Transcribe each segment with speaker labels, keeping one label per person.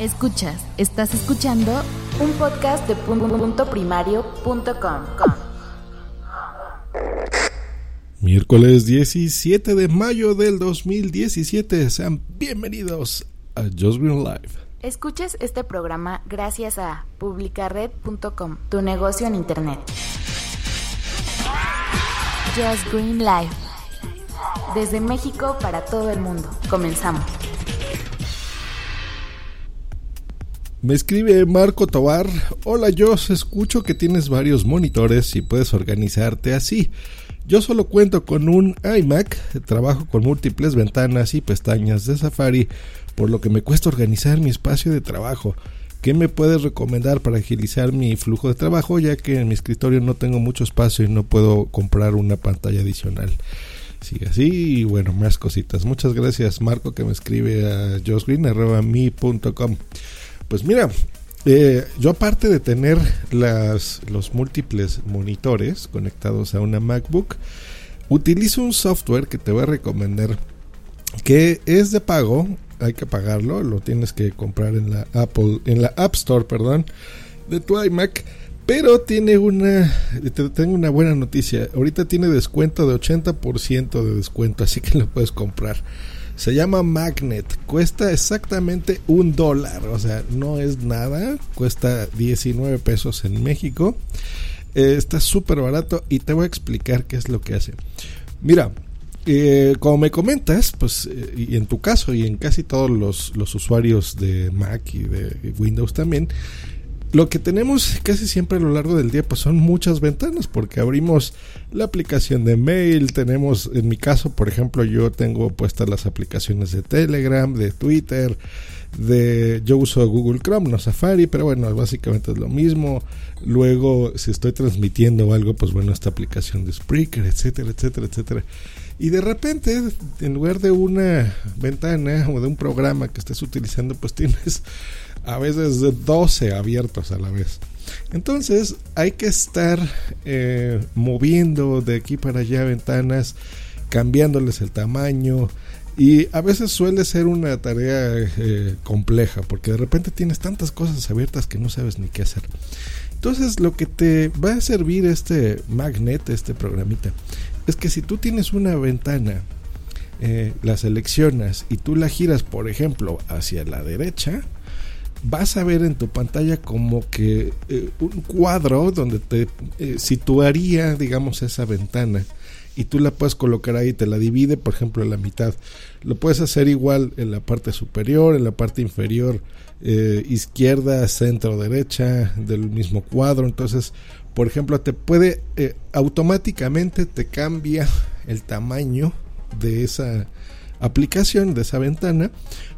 Speaker 1: Escuchas, estás escuchando un podcast de punto primario.com.
Speaker 2: Miércoles 17 de mayo del 2017. Sean bienvenidos a Just Green Live.
Speaker 1: Escuches este programa gracias a publicared.com, tu negocio en internet. Just Green Live. Desde México para todo el mundo. Comenzamos.
Speaker 2: Me escribe Marco Tobar. Hola, yo escucho que tienes varios monitores y puedes organizarte así. Yo solo cuento con un iMac, trabajo con múltiples ventanas y pestañas de Safari, por lo que me cuesta organizar mi espacio de trabajo. ¿Qué me puedes recomendar para agilizar mi flujo de trabajo ya que en mi escritorio no tengo mucho espacio y no puedo comprar una pantalla adicional? Sigue así y bueno, más cositas. Muchas gracias Marco que me escribe a josgreen.me.com. Pues mira, eh, yo aparte de tener los múltiples monitores conectados a una MacBook, utilizo un software que te voy a recomendar que es de pago, hay que pagarlo, lo tienes que comprar en la Apple, en la App Store, perdón, de tu iMac. Pero tiene una, tengo una buena noticia. Ahorita tiene descuento de 80% de descuento, así que lo puedes comprar. Se llama Magnet. Cuesta exactamente un dólar. O sea, no es nada. Cuesta 19 pesos en México. Eh, está súper barato y te voy a explicar qué es lo que hace. Mira, eh, como me comentas, pues, eh, y en tu caso y en casi todos los, los usuarios de Mac y de Windows también, lo que tenemos casi siempre a lo largo del día pues son muchas ventanas porque abrimos la aplicación de mail, tenemos en mi caso por ejemplo yo tengo puestas las aplicaciones de Telegram, de Twitter, de yo uso Google Chrome, no Safari, pero bueno, básicamente es lo mismo. Luego si estoy transmitiendo algo, pues bueno, esta aplicación de Spreaker, etcétera, etcétera, etcétera. Y de repente, en lugar de una ventana o de un programa que estés utilizando, pues tienes a veces 12 abiertos a la vez. Entonces hay que estar eh, moviendo de aquí para allá ventanas, cambiándoles el tamaño. Y a veces suele ser una tarea eh, compleja porque de repente tienes tantas cosas abiertas que no sabes ni qué hacer. Entonces lo que te va a servir este magnet, este programita, es que si tú tienes una ventana, eh, la seleccionas y tú la giras, por ejemplo, hacia la derecha, vas a ver en tu pantalla como que eh, un cuadro donde te eh, situaría, digamos, esa ventana. Y tú la puedes colocar ahí, te la divide, por ejemplo, en la mitad. Lo puedes hacer igual en la parte superior, en la parte inferior, eh, izquierda, centro, derecha, del mismo cuadro. Entonces, por ejemplo, te puede, automáticamente te cambia el tamaño de esa aplicación, de esa ventana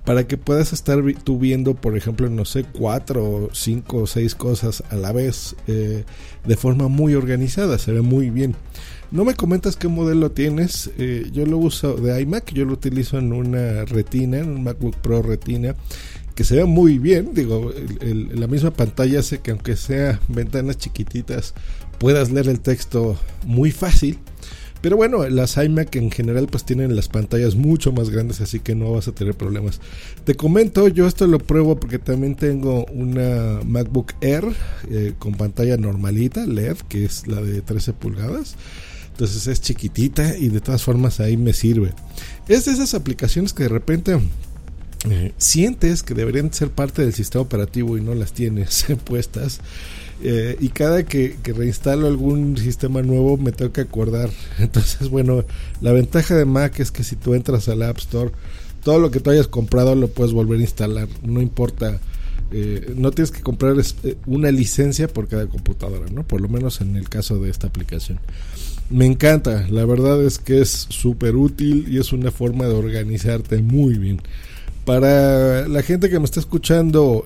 Speaker 2: para que puedas estar tú viendo, por ejemplo, no sé, cuatro, cinco o seis cosas a la vez eh, de forma muy organizada, se ve muy bien. No me comentas qué modelo tienes, eh, yo lo uso de iMac, yo lo utilizo en una retina, en un MacBook Pro retina, que se ve muy bien, digo, la misma pantalla hace que aunque sea ventanas chiquititas, puedas leer el texto muy fácil pero bueno, las iMac en general pues tienen las pantallas mucho más grandes, así que no vas a tener problemas. Te comento, yo esto lo pruebo porque también tengo una MacBook Air eh, con pantalla normalita, LED, que es la de 13 pulgadas. Entonces es chiquitita y de todas formas ahí me sirve. Es de esas aplicaciones que de repente eh, sientes que deberían ser parte del sistema operativo y no las tienes puestas. Eh, y cada que, reinstalo algún sistema nuevo me tengo que acordar. Entonces, bueno, la ventaja de Mac es que si tú entras al App Store, todo lo que tú hayas comprado lo puedes volver a instalar. No importa, eh, no tienes que comprar eh, una licencia por cada computadora, ¿no? Por lo menos en el caso de esta aplicación. Me encanta, la verdad es que es súper útil y es una forma de organizarte muy bien. Para la gente que me está escuchando,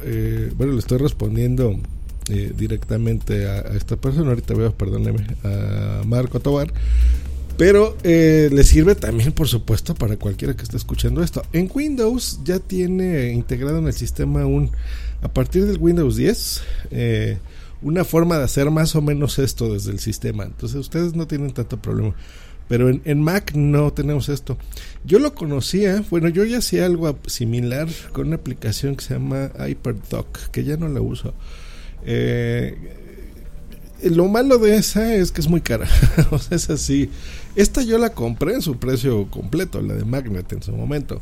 Speaker 2: bueno, le estoy respondiendo eh, directamente a, esta persona. Ahorita veo, perdóneme, a Marco Tobar. Pero eh, le sirve también, por supuesto, para cualquiera que esté escuchando esto. En Windows ya tiene integrado en el sistema un, a partir del Windows 10, eh, una forma de hacer más o menos esto desde el sistema. Entonces ustedes no tienen tanto problema. Pero en, Mac no tenemos esto. Yo lo conocía, bueno, yo ya hacía algo similar con una aplicación que se llama HyperDoc, que ya no la uso. Eh, lo malo de esa es que es muy cara. o sea, es así. Esta yo la compré en su precio completo, la de Magnet en su momento.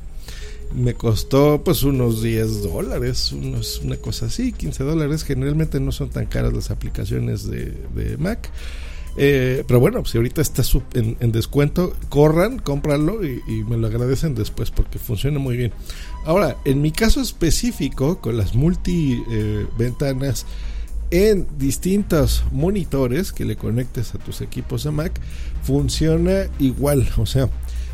Speaker 2: Me costó pues unos 10 dólares, una cosa así, 15 dólares. Generalmente no son tan caras las aplicaciones de Mac. Eh, pero bueno, si ahorita está en, descuento, corran, cómpralo y, me lo agradecen después porque funciona muy bien. Ahora, en mi caso específico, con las multi eh, ventanas en distintos monitores que le conectes a tus equipos de Mac, funciona igual. O sea,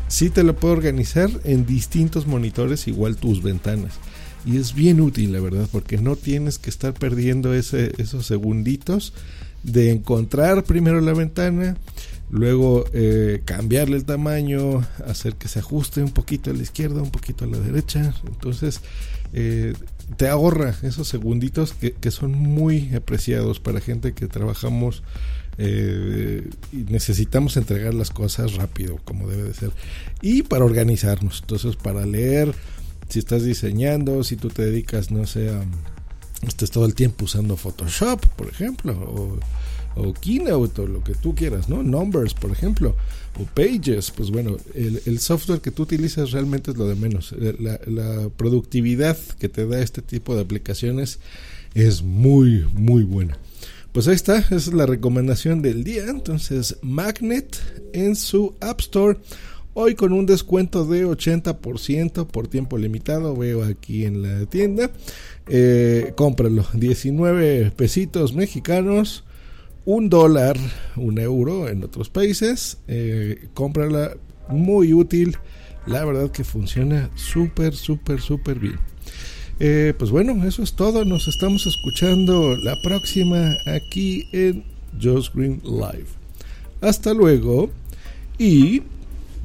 Speaker 2: sí te lo puedo organizar en distintos monitores, igual tus ventanas. Y es bien útil, la verdad, porque no tienes que estar perdiendo esos segunditos de encontrar primero la ventana, luego eh, cambiarle el tamaño, hacer que se ajuste un poquito a la izquierda, un poquito a la derecha. Entonces, eh, te ahorra esos segunditos que, que, son muy apreciados para gente que trabajamos eh, y necesitamos entregar las cosas rápido, como debe de ser. Y para organizarnos, entonces para leer, si estás diseñando, si tú te dedicas, no sé, a estés todo el tiempo usando Photoshop, por ejemplo, o, o Keynote, o lo que tú quieras, ¿no? Numbers, por ejemplo, o Pages, pues bueno, el, software que tú utilizas realmente es lo de menos. Eh, la, la, productividad que te da este tipo de aplicaciones es muy, muy buena. Pues ahí está, esa es la recomendación del día. Entonces, Magnet en su App Store. Hoy con un descuento de 80% por tiempo limitado, veo aquí en la tienda. Eh, cómpralo, 19 pesitos mexicanos, un dólar, un euro en otros países. Eh, cómprala, muy útil. La verdad que funciona súper, súper, súper bien. Eh, pues bueno, eso es todo. Nos estamos escuchando la próxima aquí en Just Green Live. Hasta luego y